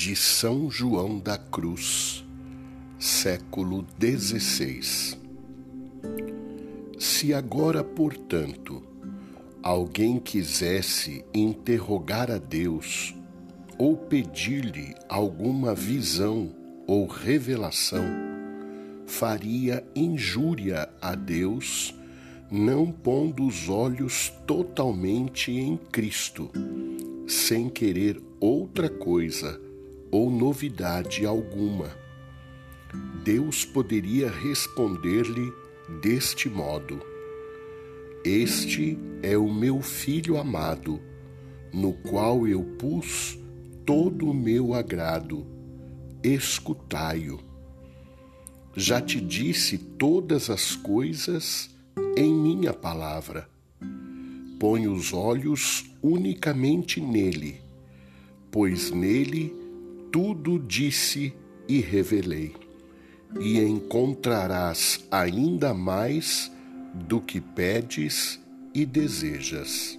de São João da Cruz, século XVI. Se agora, portanto, alguém quisesse interrogar a Deus ou pedir-lhe alguma visão ou revelação, faria injúria a Deus, não pondo os olhos totalmente em Cristo, sem querer outra coisa ou novidade alguma. Deus poderia responder-lhe deste modo: Este é o meu filho amado, no qual eu pus todo o meu agrado. Escutai-o. Já te disse todas as coisas em minha palavra. Põe os olhos unicamente nele pois nele tudo disse e revelei, e encontrarás ainda mais do que pedes e desejas.